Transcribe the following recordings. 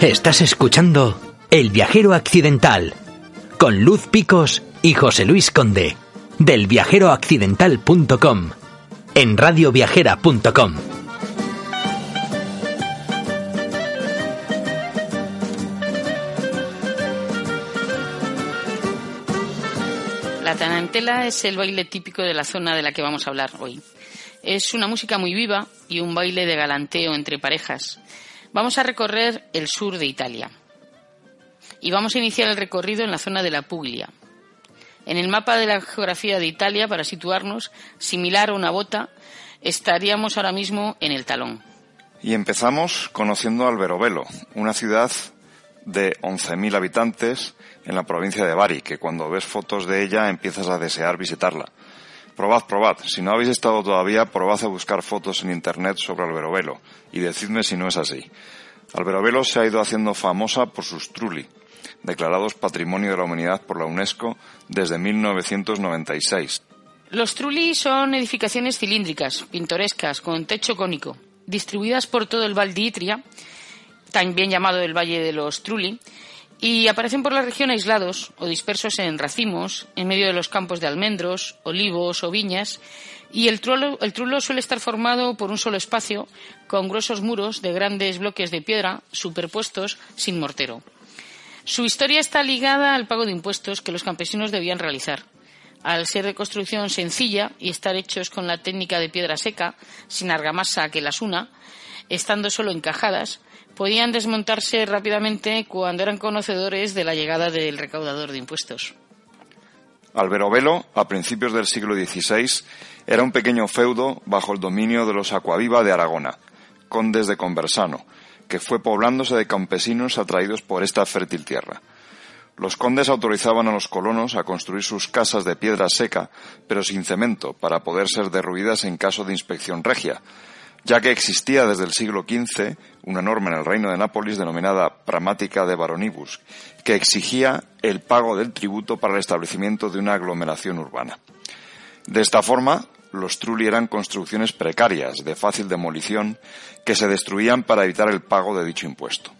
Estás escuchando El viajero accidental con Luz Picos y José Luis Conde del viajeroaccidental.com en radioviajera.com. La tarantela es el baile típico de la zona de la que vamos a hablar hoy. Es una música muy viva y un baile de galanteo entre parejas. Vamos a recorrer el sur de Italia. Y vamos a iniciar el recorrido en la zona de la Puglia. En el mapa de la geografía de Italia, para situarnos, similar a una bota, estaríamos ahora mismo en el talón. Y empezamos conociendo Alberobello, una ciudad de 11.000 habitantes en la provincia de Bari, que cuando ves fotos de ella empiezas a desear visitarla. Probad, probad. Si no habéis estado todavía, probad a buscar fotos en internet sobre Alberobello y decidme si no es así. Alberobello se ha ido haciendo famosa por sus trulli, declarados Patrimonio de la Humanidad por la UNESCO desde 1996. Los trulli son edificaciones cilíndricas, pintorescas, con techo cónico, distribuidas por todo el Val di Itria, también llamado el Valle de los Trulli, y aparecen por la región aislados o dispersos en racimos, en medio de los campos de almendros, olivos o viñas, y el trulo, el trulo suele estar formado por un solo espacio, con gruesos muros de grandes bloques de piedra superpuestos sin mortero. Su historia está ligada al pago de impuestos que los campesinos debían realizar. Al ser de construcción sencilla y estar hechos con la técnica de piedra seca, sin argamasa que las una, estando solo encajadas, podían desmontarse rápidamente cuando eran conocedores de la llegada del recaudador de impuestos. Alberobello, a principios del siglo XVI, era un pequeño feudo bajo el dominio de los Acuaviva de Aragona, condes de Conversano, que fue poblándose de campesinos atraídos por esta fértil tierra. Los condes autorizaban a los colonos a construir sus casas de piedra seca, pero sin cemento, para poder ser derruidas en caso de inspección regia, ya que existía desde el siglo XV una norma en el reino de Nápoles denominada Pramática de Baronibus, que exigía el pago del tributo para el establecimiento de una aglomeración urbana. De esta forma, los trulli eran construcciones precarias, de fácil demolición, que se destruían para evitar el pago de dicho impuesto.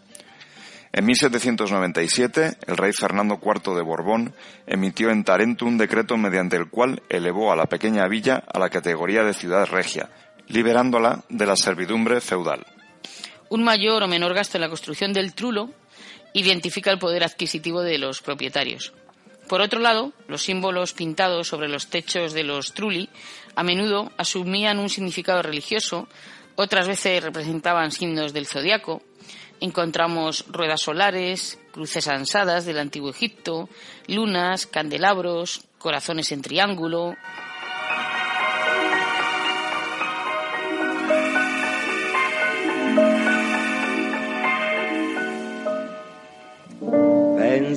En 1797, el rey Fernando IV de Borbón emitió en Tarento un decreto mediante el cual elevó a la pequeña villa a la categoría de ciudad regia, liberándola de la servidumbre feudal. Un mayor o menor gasto en la construcción del trulo identifica el poder adquisitivo de los propietarios. Por otro lado, los símbolos pintados sobre los techos de los trulli a menudo asumían un significado religioso, otras veces representaban signos del zodiaco. Encontramos ruedas solares, cruces ansadas del antiguo Egipto, lunas, candelabros, corazones en triángulo,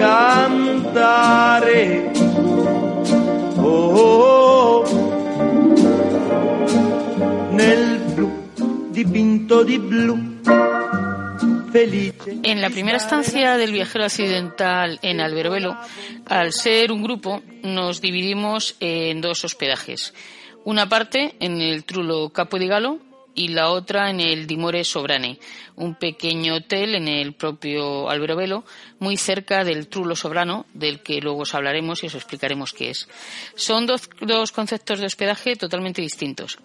Cantare. Oh, nel blu dipinto di blu. En la primera estancia del viajero accidental en Alberobello, al ser un grupo, nos dividimos en dos hospedajes. Una parte en el Trulo Capo di Galo y la otra en el Dimore Sobrane, un pequeño hotel en el propio Alberobello, muy cerca del Trulo Sobrano, del que luego os hablaremos y os explicaremos qué es. Son dos, dos conceptos de hospedaje totalmente distintos.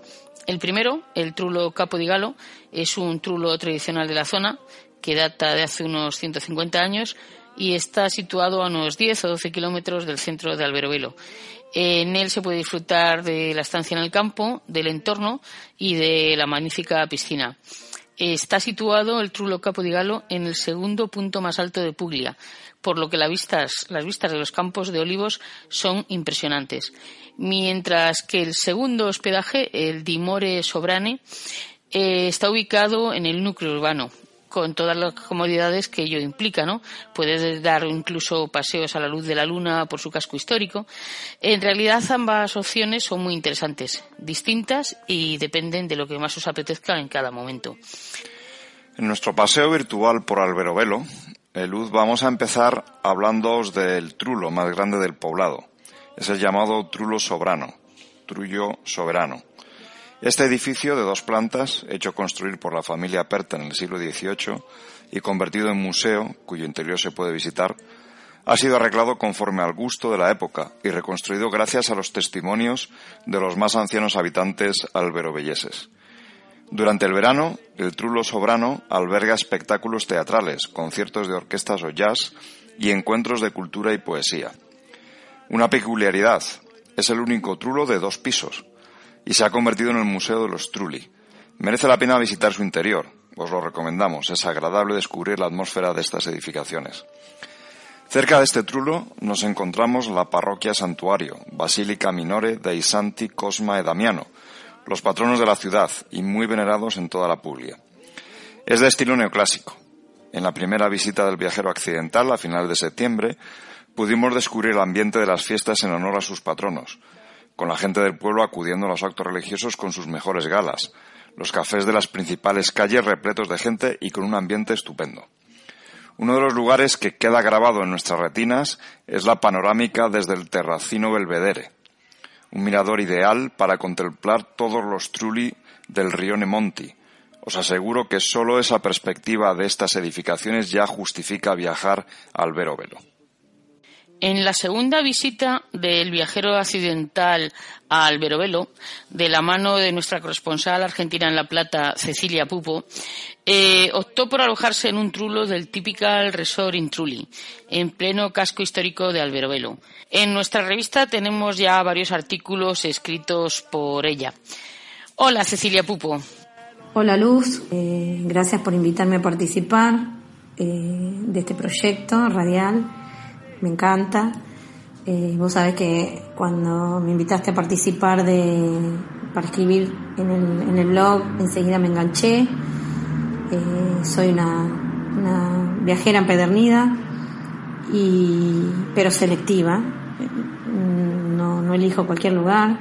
El primero, el Trulo Capo di Galo, es un trulo tradicional de la zona que data de hace unos 150 años y está situado a unos 10 o 12 kilómetros del centro de Alberobello. En él se puede disfrutar de la estancia en el campo, del entorno y de la magnífica piscina. Está situado el Trulo Capo en el segundo punto más alto de Puglia, por lo que las vistas, las vistas de los campos de olivos son impresionantes. Mientras que el segundo hospedaje, el Dimore Sobrane, eh, está ubicado en el núcleo urbano, con todas las comodidades que ello implica, ¿no? Puedes dar incluso paseos a la luz de la luna por su casco histórico. En realidad ambas opciones son muy interesantes, distintas y dependen de lo que más os apetezca en cada momento. En nuestro paseo virtual por Alberobelo, eh, Luz, vamos a empezar hablándoos del trulo más grande del poblado. Es el llamado trulo sobrano, trullo soberano este edificio de dos plantas, hecho construir por la familia Perta en el siglo XVIII y convertido en museo, cuyo interior se puede visitar, ha sido arreglado conforme al gusto de la época y reconstruido gracias a los testimonios de los más ancianos habitantes alberobelleses. Durante el verano, el Trulo Sobrano alberga espectáculos teatrales, conciertos de orquestas o jazz y encuentros de cultura y poesía. Una peculiaridad, es el único trulo de dos pisos, y se ha convertido en el Museo de los Trulli. Merece la pena visitar su interior. Os lo recomendamos. Es agradable descubrir la atmósfera de estas edificaciones. Cerca de este trulo nos encontramos la parroquia santuario, Basílica Minore dei Santi Cosma e Damiano, los patronos de la ciudad y muy venerados en toda la Puglia. Es de estilo neoclásico. En la primera visita del viajero accidental, a final de septiembre, pudimos descubrir el ambiente de las fiestas en honor a sus patronos, con la gente del pueblo acudiendo a los actos religiosos con sus mejores galas, los cafés de las principales calles repletos de gente y con un ambiente estupendo. Uno de los lugares que queda grabado en nuestras retinas es la panorámica desde el Terracino Belvedere, un mirador ideal para contemplar todos los trulli del río Nemonti. Os aseguro que solo esa perspectiva de estas edificaciones ya justifica viajar al Vero Velo. En la segunda visita del viajero accidental a Alberovelo, de la mano de nuestra corresponsal argentina en La Plata, Cecilia Pupo, eh, optó por alojarse en un trulo del Typical Resort in Trulli, en pleno casco histórico de Alberovelo. En nuestra revista tenemos ya varios artículos escritos por ella. Hola, Cecilia Pupo. Hola, Luz. Eh, gracias por invitarme a participar eh, de este proyecto radial me encanta. Eh, vos sabés que cuando me invitaste a participar de, para escribir en el, en el blog, enseguida me enganché. Eh, soy una, una, viajera empedernida, y, pero selectiva. No, no elijo cualquier lugar.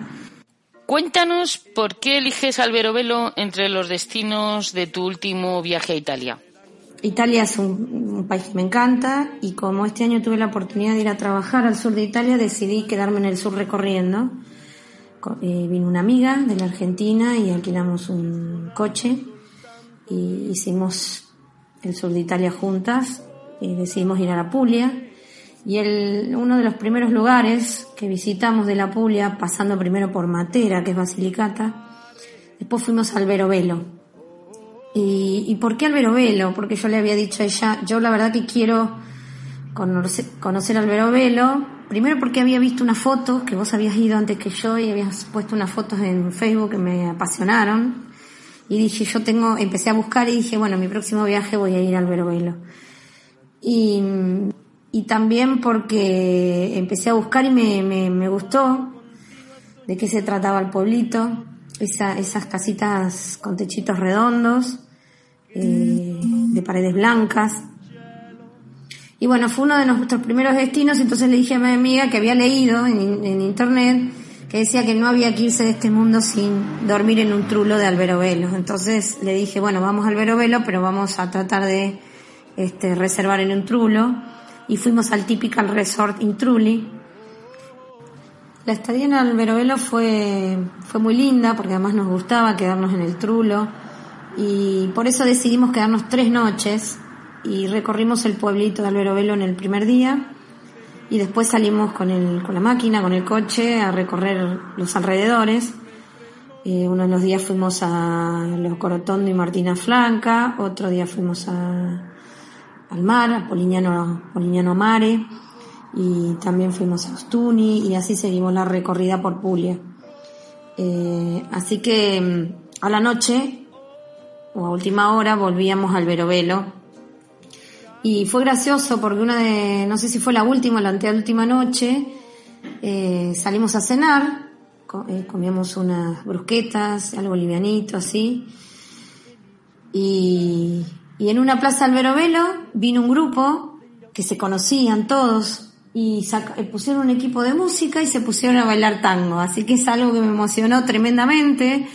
Cuéntanos por qué eliges Alberovelo entre los destinos de tu último viaje a Italia. Italia es un, país que me encanta y como este año tuve la oportunidad de ir a trabajar al sur de Italia, decidí quedarme en el sur recorriendo. Eh, vino una amiga de la Argentina y alquilamos un coche y hicimos el sur de Italia juntas y decidimos ir a la Puglia. Y el, uno de los primeros lugares que visitamos de la Puglia, pasando primero por Matera, que es Basilicata, después fuimos al Verovelo ¿Y, y por qué Albero Velo? Porque yo le había dicho a ella, yo la verdad que quiero conocer, conocer Albero Velo, primero porque había visto una foto, que vos habías ido antes que yo y habías puesto unas fotos en Facebook que me apasionaron. Y dije, yo tengo, empecé a buscar y dije, bueno, mi próximo viaje voy a ir a Albero Velo. Y, y también porque empecé a buscar y me, me, me gustó de qué se trataba el pueblito, esa, esas casitas con techitos redondos, de paredes blancas. Y bueno, fue uno de nuestros primeros destinos, entonces le dije a mi amiga que había leído en, internet que decía que no había que irse de este mundo sin dormir en un trulo de alberovelo. Entonces le dije, bueno, vamos al alberovelo, pero vamos a tratar de este, reservar en un trulo. Y fuimos al Typical Resort in Trulli. La estadía en Alberovelo fue, fue muy linda porque además nos gustaba quedarnos en el trulo y por eso decidimos quedarnos tres noches y recorrimos el pueblito de Alberovelo en el primer día y después salimos con, el, con la máquina, con el coche a recorrer los alrededores. Eh, uno de los días fuimos a Los Corotondo y Martina Flanca, otro día fuimos a, al mar, a Polignano, Polignano Mare y también fuimos a Ostuni y así seguimos la recorrida por Puglia. Eh, así que mm, a la noche o a última hora volvíamos al Verovelo. Y fue gracioso porque una de, no sé si fue la última o la anteúltima noche, eh, salimos a cenar, eh, comíamos unas brusquetas, algo livianito así. Y, y en una plaza del Verovelo vino un grupo que se conocían todos y eh, pusieron un equipo de música y se pusieron a bailar tango. Así que es algo que me emocionó tremendamente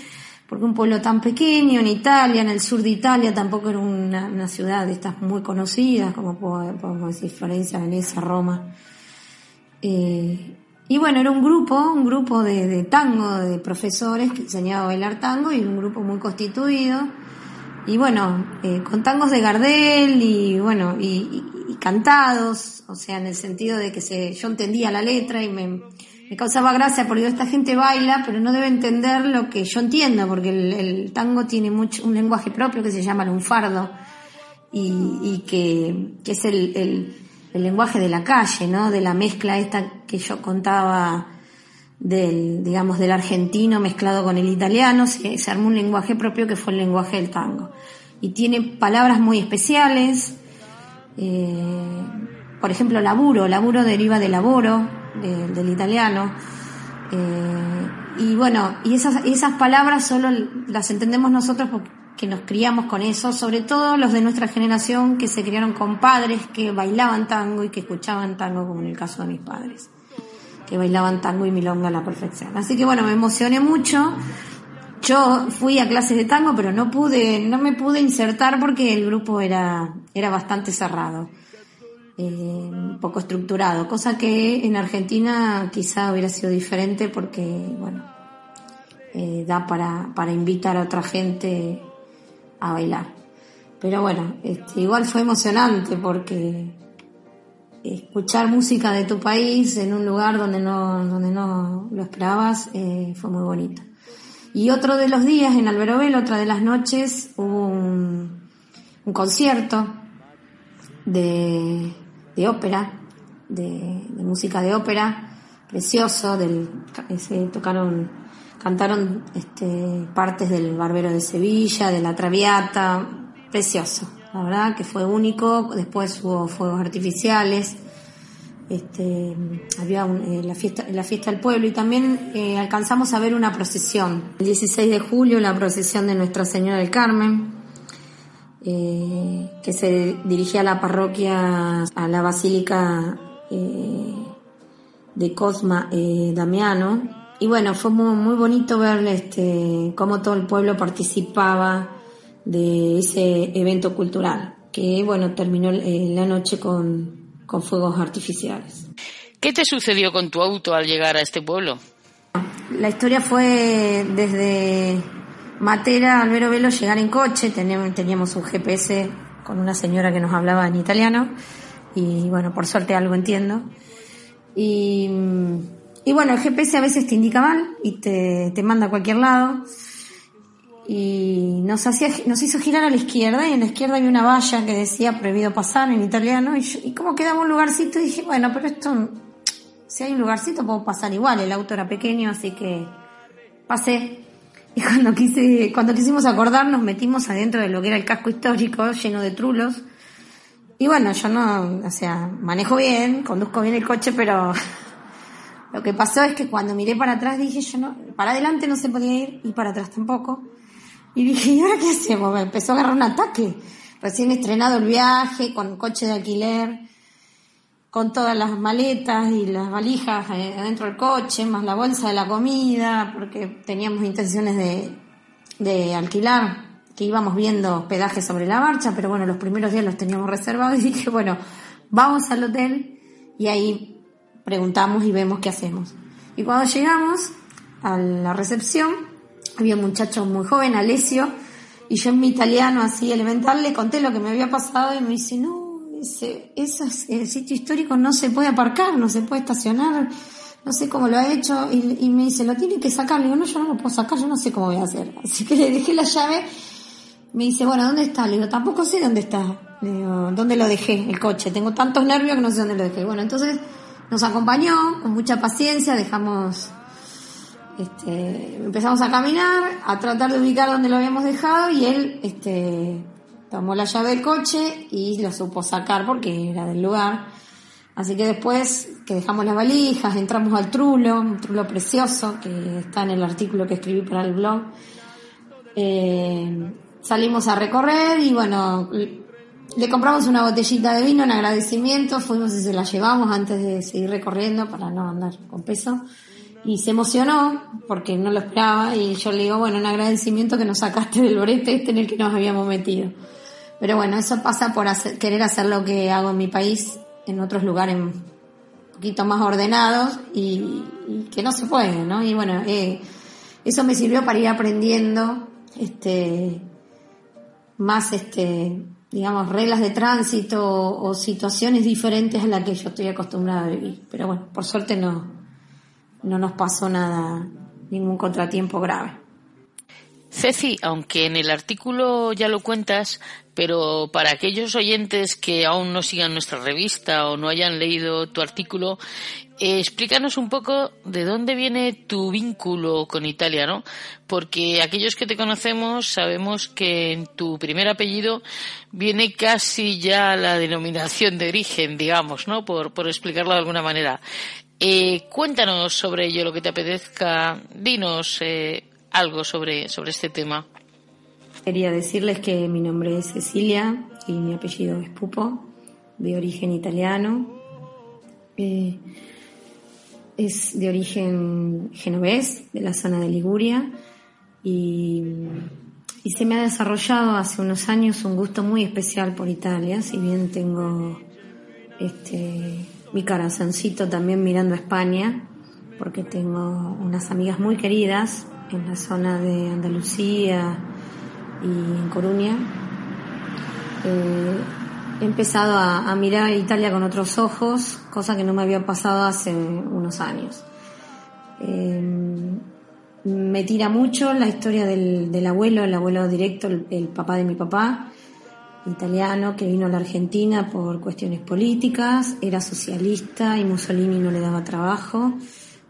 porque un pueblo tan pequeño en Italia, en el sur de Italia, tampoco era una, ciudad de estas muy conocidas, como podemos decir Florencia, Venecia, Roma. Eh, y bueno, era un grupo, un grupo de, tango, de profesores que enseñaba a bailar tango y un grupo muy constituido. Y bueno, eh, con tangos de Gardel y bueno, y, cantados, o sea, en el sentido de que se, yo entendía la letra y me, me causaba gracia porque esta gente baila, pero no debe entender lo que yo entiendo, porque el, tango tiene mucho, un lenguaje propio que se llama lunfardo y, y que, que, es el, el, el, lenguaje de la calle, ¿no? De la mezcla esta que yo contaba del, digamos, del argentino mezclado con el italiano, se, armó un lenguaje propio que fue el lenguaje del tango. Y tiene palabras muy especiales, eh, por ejemplo, laburo, laburo deriva de laboro, del italiano. Eh, y bueno, y esas, esas palabras solo las entendemos nosotros porque nos criamos con eso, sobre todo los de nuestra generación que se criaron con padres que bailaban tango y que escuchaban tango, como en el caso de mis padres, que bailaban tango y milonga a la perfección. Así que bueno, me emocioné mucho. Yo fui a clases de tango, pero no pude, no me pude insertar porque el grupo era, era bastante cerrado. Eh, poco estructurado, cosa que en Argentina quizá hubiera sido diferente porque, bueno, eh, da para, para invitar a otra gente a bailar. Pero bueno, este, igual fue emocionante porque escuchar música de tu país en un lugar donde no, donde no lo esperabas eh, fue muy bonito. Y otro de los días en Alberobel, otra de las noches, hubo un, un concierto de de ópera, de, música de ópera, precioso, del, se tocaron, cantaron este, partes del Barbero de Sevilla, de la Traviata, precioso, la verdad que fue único, después hubo fuegos artificiales, este, había eh, la, fiesta, la fiesta del pueblo y también eh, alcanzamos a ver una procesión. El 16 de julio la procesión de Nuestra Señora del Carmen, eh, que se dirigía a la parroquia, a la basílica eh, de Cosma eh, Damiano. Y bueno, fue muy, bonito ver este, cómo todo el pueblo participaba de ese evento cultural, que bueno, terminó la noche con, con fuegos artificiales. ¿Qué te sucedió con tu auto al llegar a este pueblo? La historia fue desde Matera, Albero Velo, llegar en coche, teníamos, un GPS con una señora que nos hablaba en italiano. Y bueno, por suerte algo entiendo. Y, bueno, el GPS a veces te indica mal y te, manda a cualquier lado. Y nos, hacía, nos hizo girar a la izquierda y en la izquierda había una valla que decía prohibido pasar en italiano. Y, y como quedaba un lugarcito y dije, bueno, pero esto, si hay un lugarcito puedo pasar igual, el auto era pequeño, así que pasé y cuando, quise, cuando quisimos acordar nos metimos adentro de lo que era el casco histórico lleno de trulos. Y bueno, yo no, o sea, manejo bien, conduzco bien el coche, pero lo que pasó es que cuando miré para atrás dije, yo no, para adelante no se podía ir y para atrás tampoco. Y dije, ¿y ahora qué hacemos? Me empezó a agarrar un ataque. Recién estrenado el viaje, con coche de alquiler con todas las maletas y las valijas eh, adentro del coche, más la bolsa de la comida, porque teníamos intenciones de, de alquilar, que íbamos viendo hospedaje sobre la marcha, pero bueno, los primeros días los teníamos reservados y dije, bueno, vamos al hotel y ahí preguntamos y vemos qué hacemos. Y cuando llegamos a la recepción, había un muchacho muy joven, Alessio, y yo en mi italiano así elemental le conté lo que me había pasado y me dice, no, dice, ese sitio histórico no se puede aparcar, no se puede estacionar, no sé cómo lo ha hecho, y, me dice, lo tiene que sacar, le digo, no, yo no lo puedo sacar, yo no sé cómo voy a hacer. Así que le dejé la llave, me dice, bueno, ¿dónde está? Le digo, tampoco sé dónde está. Le digo, ¿dónde lo dejé? El coche, tengo tantos nervios que no sé dónde lo dejé. Bueno, entonces nos acompañó con mucha paciencia, dejamos este, empezamos a caminar, a tratar de ubicar donde lo habíamos dejado y él este, tomó la llave del coche y lo supo sacar porque era del lugar. Así que después que dejamos las valijas, entramos al trulo, un trulo precioso que está en el artículo que escribí para el blog. Eh, salimos a recorrer y bueno, le compramos una botellita de vino en agradecimiento, fuimos y se la llevamos antes de seguir recorriendo para no andar con peso. Y se emocionó porque no lo esperaba y yo le digo, bueno, en agradecimiento que nos sacaste del brete este en el que nos habíamos metido. Pero bueno, eso pasa por querer hacer lo que hago en mi país, en otros lugares un poquito más ordenados y, que no se puede, ¿no? Y bueno, eh, eso me sirvió para ir aprendiendo, este, más este, digamos, reglas de tránsito o, situaciones diferentes a las que yo estoy acostumbrada a vivir. Pero bueno, por suerte no, no nos pasó nada, ningún contratiempo grave. Ceci, aunque en el artículo ya lo cuentas, pero para aquellos oyentes que aún no sigan nuestra revista o no hayan leído tu artículo, eh, explícanos un poco de dónde viene tu vínculo con Italia, ¿no? Porque aquellos que te conocemos sabemos que en tu primer apellido viene casi ya la denominación de origen, digamos, ¿no? Por, por explicarlo de alguna manera. Eh, cuéntanos sobre ello, lo que te apetezca. Dinos eh, algo sobre, sobre este tema. Quería decirles que mi nombre es Cecilia y mi apellido es Pupo, de origen italiano. Eh, es de origen genovés, de la zona de Liguria, y, y, se me ha desarrollado hace unos años un gusto muy especial por Italia, si bien tengo este, mi corazoncito también mirando a España, porque tengo unas amigas muy queridas en la zona de Andalucía y en Coruña. Eh, he empezado a, mirar a Italia con otros ojos, cosa que no me había pasado hace unos años. Eh, me tira mucho la historia del, abuelo, el abuelo directo, el, papá de mi papá, italiano, que vino a la Argentina por cuestiones políticas, era socialista y Mussolini no le daba trabajo.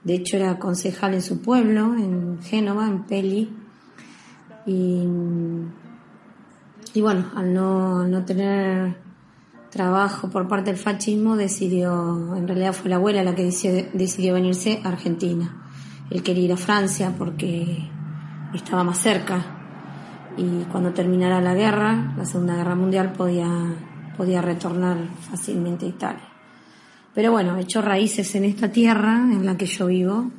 De hecho, era concejal en su pueblo, en Génova, en Peli. Y, bueno, al no, no tener trabajo por parte del fascismo, decidió, en realidad fue la abuela la que decidió, decidió venirse a Argentina. Él quería ir a Francia porque estaba más cerca y cuando terminara la guerra, la Segunda Guerra Mundial, podía, podía retornar fácilmente a Italia. Pero bueno, he hecho raíces en esta tierra en la que yo vivo.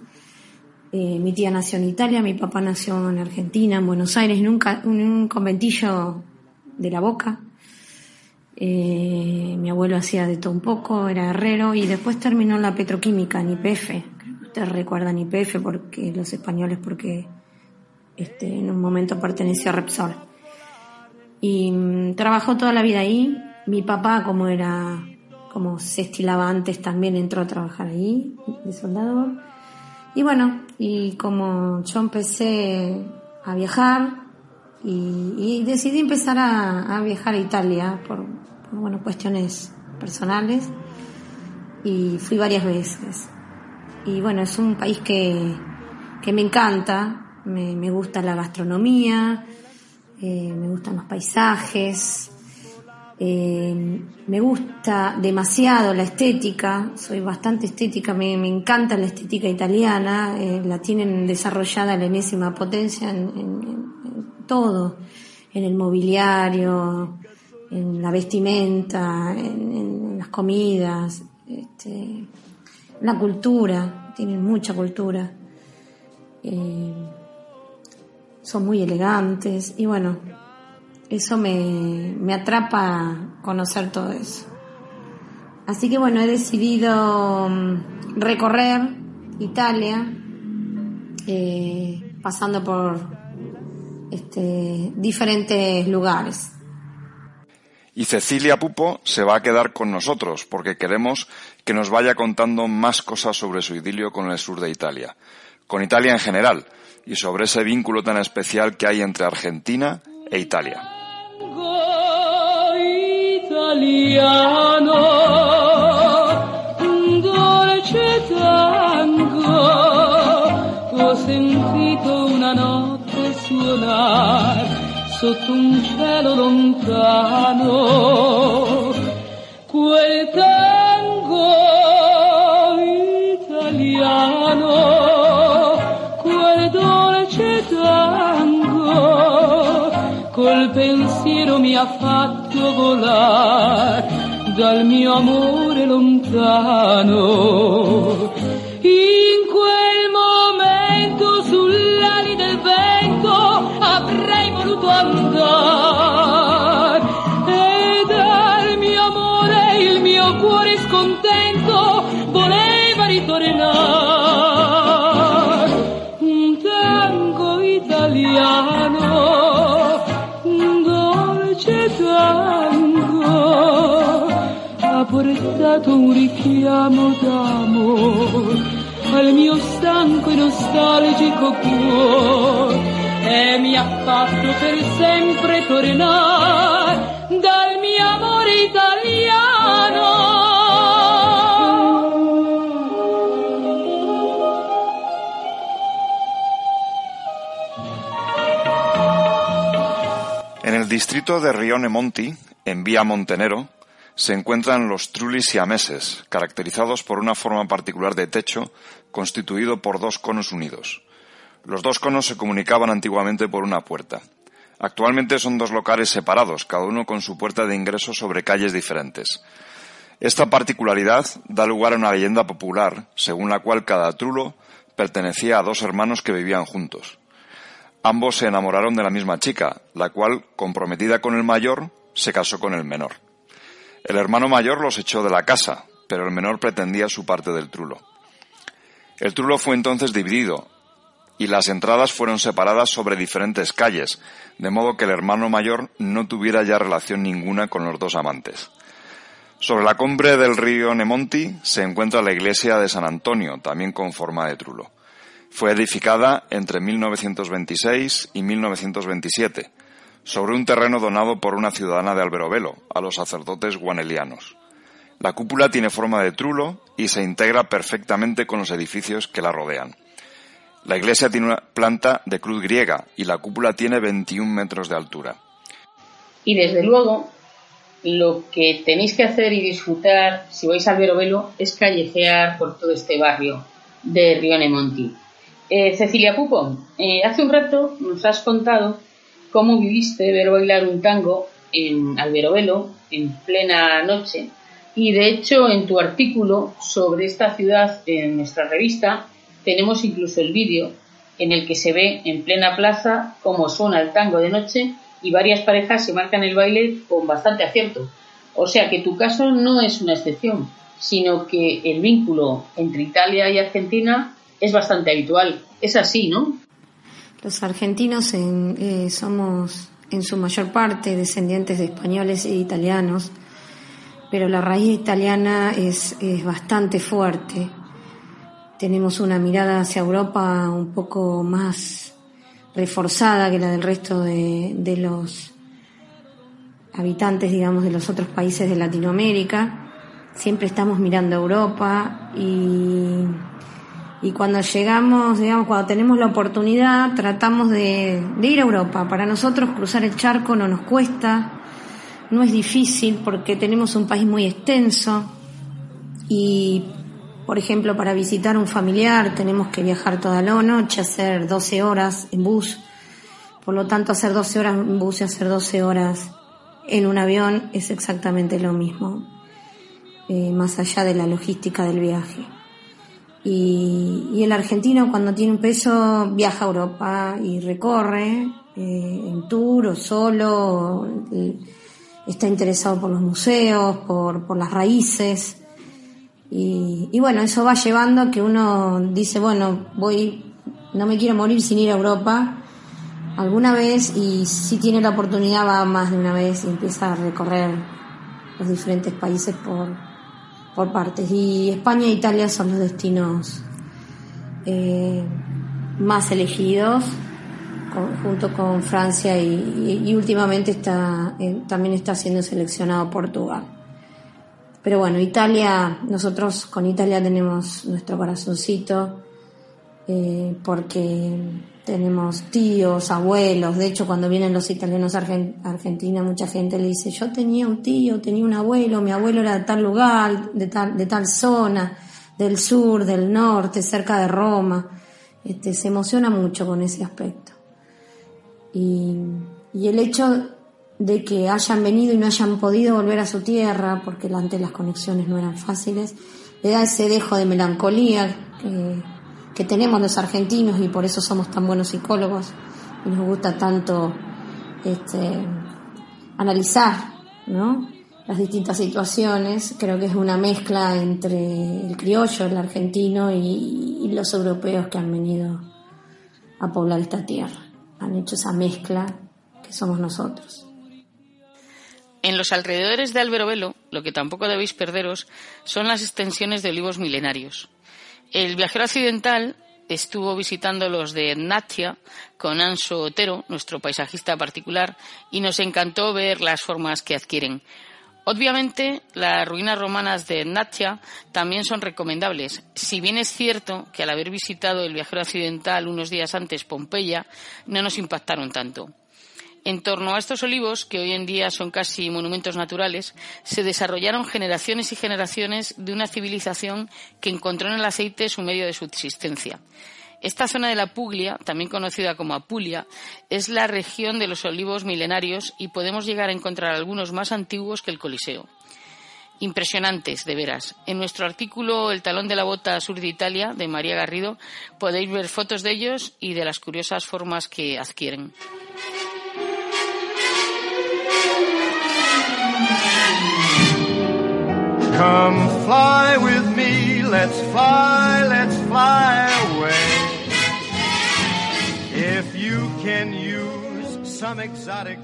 Eh, mi tía nació en Italia, mi papá nació en Argentina, en Buenos Aires, en un, conventillo de la Boca. Eh, mi abuelo hacía de todo un poco, era herrero y después terminó la petroquímica en YPF. Ustedes recuerdan YPF porque los españoles porque este, en un momento perteneció a Repsol. Y mm, trabajó toda la vida ahí. Mi papá, como era como se estilaba antes, también entró a trabajar ahí, de soldador. Y bueno, y como yo empecé a viajar y, decidí empezar a, viajar a Italia por, bueno, cuestiones personales y fui varias veces. Y bueno, es un país que, que me encanta, me, me gusta la gastronomía, eh, me gustan los paisajes, eh, me gusta demasiado la estética, soy bastante estética, me, encanta la estética italiana, eh, la tienen desarrollada la enésima potencia en, todo, en el mobiliario, en la vestimenta, en, las comidas, este, la cultura, tienen mucha cultura, eh, son muy elegantes y bueno, eso me, me atrapa conocer todo eso. Así que bueno, he decidido mm, recorrer Italia, eh, pasando por este, diferentes lugares. Y Cecilia Pupo se va a quedar con nosotros porque queremos que nos vaya contando más cosas sobre su idilio con el sur de Italia, con Italia en general y sobre ese vínculo tan especial que hay entre Argentina e Italia. Italiano, un dolce tango, così suonar sotto un cielo lontano. Quel tango italiano, quel dolce tango, col pensiero mi ha fatto volare dal mio amore lontano. In quel momento sull'ali del vento avrei voluto andare portato un richiamo d'amore al mio stanco e nostalgico cuore e mi ha fatto per sempre tornare dal mio amore italiano. En el distrito de Rione Monti, en Vía Montenero, se encuentran los trulis siameses, caracterizados por una forma particular de techo constituido por dos conos unidos. Los dos conos se comunicaban antiguamente por una puerta. Actualmente son dos locales separados, cada uno con su puerta de ingreso sobre calles diferentes. Esta particularidad da lugar a una leyenda popular, según la cual cada trulo pertenecía a dos hermanos que vivían juntos. Ambos se enamoraron de la misma chica, la cual, comprometida con el mayor, se casó con el menor. El hermano mayor los echó de la casa, pero el menor pretendía su parte del trulo. El trulo fue entonces dividido y las entradas fueron separadas sobre diferentes calles, de modo que el hermano mayor no tuviera ya relación ninguna con los dos amantes. Sobre la cumbre del río Nemonti se encuentra la iglesia de San Antonio, también con forma de trulo. Fue edificada entre 1926 y 1927, sobre un terreno donado por una ciudadana de Alberobelo a los sacerdotes guanelianos. La cúpula tiene forma de trulo y se integra perfectamente con los edificios que la rodean. La iglesia tiene una planta de cruz griega y la cúpula tiene 21 metros de altura. Y desde luego, lo que tenéis que hacer y disfrutar si vais al Verovelo es callejear por todo este barrio de Rione Monti. Eh, Cecilia Pupo, eh, hace un rato nos has contado cómo viviste ver bailar un tango en Alberovelo en plena noche y de hecho en tu artículo sobre esta ciudad en nuestra revista tenemos incluso el vídeo en el que se ve en plena plaza cómo suena el tango de noche y varias parejas se marcan el baile con bastante acierto. O sea que tu caso no es una excepción, sino que el vínculo entre Italia y Argentina es bastante habitual. Es así, ¿no? Los argentinos en- eh, somos en su mayor parte descendientes de españoles e italianos, pero la raíz italiana es, es bastante fuerte. Tenemos una mirada hacia Europa un poco más reforzada que la del resto de, de los habitantes, digamos, de los otros países de Latinoamérica. Siempre estamos mirando a Europa y y cuando llegamos, digamos, cuando tenemos la oportunidad, tratamos de, ir a Europa. Para nosotros cruzar el charco no nos cuesta, no es difícil porque tenemos un país muy extenso y, por ejemplo, para visitar un familiar tenemos que viajar toda la noche, hacer 12 horas en bus. Por lo tanto, hacer 12 horas en bus y hacer 12 horas en un avión es exactamente lo mismo, eh, más allá de la logística del viaje. Y, el argentino cuando tiene un peso viaja a Europa y recorre eh, en tour o solo, eh, está interesado por los museos, por, por las raíces. Y, y bueno, eso va llevando a que uno dice, bueno, voy, no me quiero morir sin ir a Europa alguna vez y si tiene la oportunidad va más de una vez y empieza a recorrer los diferentes países por, por partes. Y España e Italia son los destinos eh, más elegidos, junto con Francia y últimamente está, eh, también está siendo seleccionado Portugal. Pero bueno, Italia, nosotros con Italia tenemos nuestro corazoncito eh, porque tenemos tíos, abuelos, de hecho cuando vienen los italianos a Argentina mucha gente le dice, yo tenía un tío, tenía un abuelo, mi abuelo era de tal lugar, de tal, de tal zona, del sur, del norte, cerca de Roma, este, se emociona mucho con ese aspecto. Y, y el hecho de que hayan venido y no hayan podido volver a su tierra, porque antes las conexiones no eran fáciles, le da ese dejo de melancolía que tenemos los argentinos y por eso somos tan buenos psicólogos y nos gusta tanto este, analizar ¿no? las distintas situaciones. Creo que es una mezcla entre el criollo, el argentino y, los europeos que han venido a poblar esta tierra. Han hecho esa mezcla que somos nosotros. En los alrededores de Alberobelo, lo que tampoco debéis perderos, son las extensiones de olivos milenarios. El viajero occidental estuvo visitando los de Natia con Anso Otero, nuestro paisajista particular, y nos encantó ver las formas que adquieren. Obviamente, las ruinas romanas de Natia también son recomendables, si bien es cierto que al haber visitado el viajero occidental unos días antes Pompeya, no nos impactaron tanto. En torno a estos olivos, que hoy en día son casi monumentos naturales, se desarrollaron generaciones y generaciones de una civilización que encontró en el aceite su medio de subsistencia. Esta zona de la Puglia, también conocida como Apulia, es la región de los olivos milenarios y podemos llegar a encontrar algunos más antiguos que el Coliseo. Impresionantes, de veras. En nuestro artículo El talón de la bota sur de Italia, de María Garrido, podéis ver fotos de ellos y de las curiosas formas que adquieren. Come fly with me, let's fly, let's fly away. If you can use some exotic